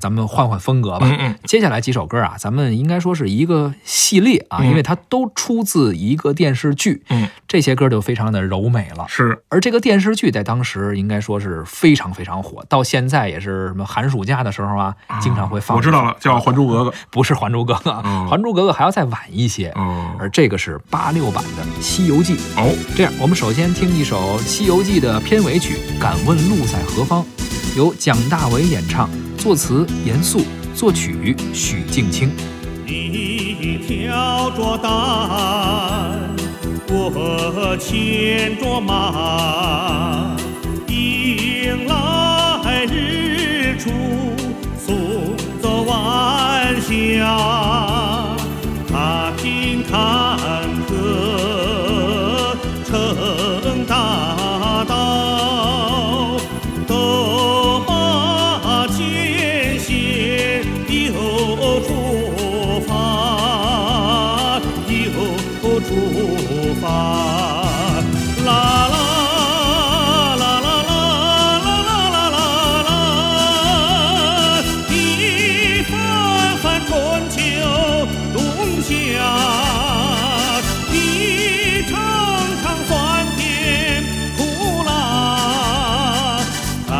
咱们换换风格吧。嗯嗯，接下来几首歌啊，咱们应该说是一个系列啊，嗯因为它都出自一个电视剧。嗯，这些歌就非常的柔美了。是而这个电视剧在当时应该说是非常非常火，到现在也是什么寒暑假的时候啊，经常会放。我知道了，叫《还珠格格》。不是《还珠格格》哦还珠格格》还要再晚一些。哦而这个是八六版的《西游记》。哦，这样，我们首先听一首《西游记》的片尾曲《敢问路在何方》，由蒋大为演唱，作词严肃，作曲许镜清。你挑着担，我牵着马，迎来日出，送走晚霞。出发啦啦啦啦啦啦啦啦啦啦一番番春秋冬夏一场场酸甜苦辣敢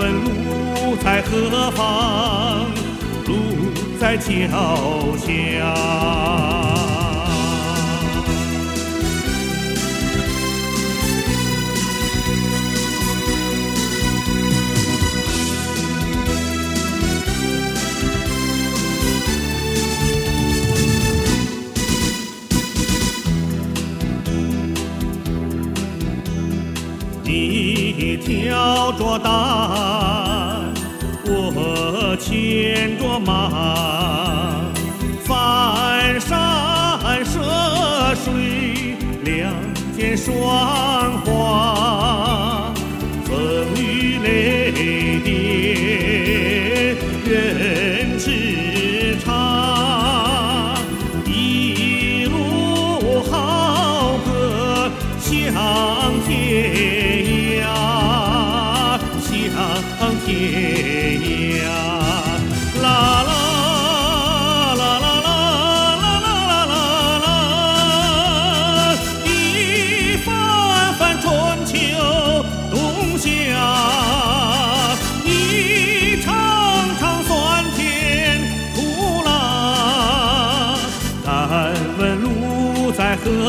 问路在何方路在脚下。你挑着担，我牵着马，翻山涉水，两肩霜花，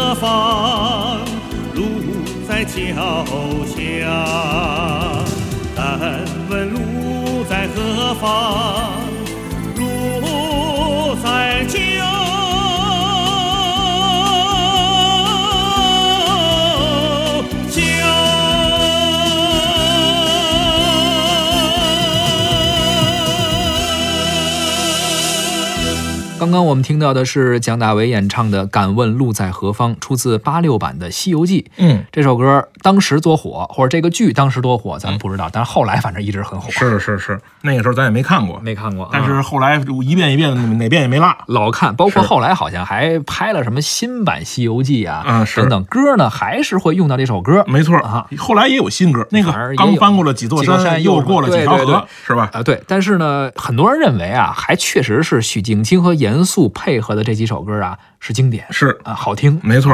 何方？路在脚下。敢问路在何方？刚刚我们听到的是蒋大为演唱的《敢问路在何方》，出自八六版的《西游记》。嗯，这首歌当时多火，或者这个剧当时多火，咱们不知道，但是后来反正一直很火。是是是，那个时候咱也没看过，没看过啊，但是后来一遍一遍的哪遍也没落。老看，包括后来好像还拍了什么新版《西游记》啊，等等歌呢，还是会用到这首歌。没错啊，后来也有新歌，那个刚翻过了几座山又过了几条河，是吧？啊，对，但是呢，很多人认为啊，还确实是许镜清和严肃配合的这几首歌啊是经典，是，啊好听。没错。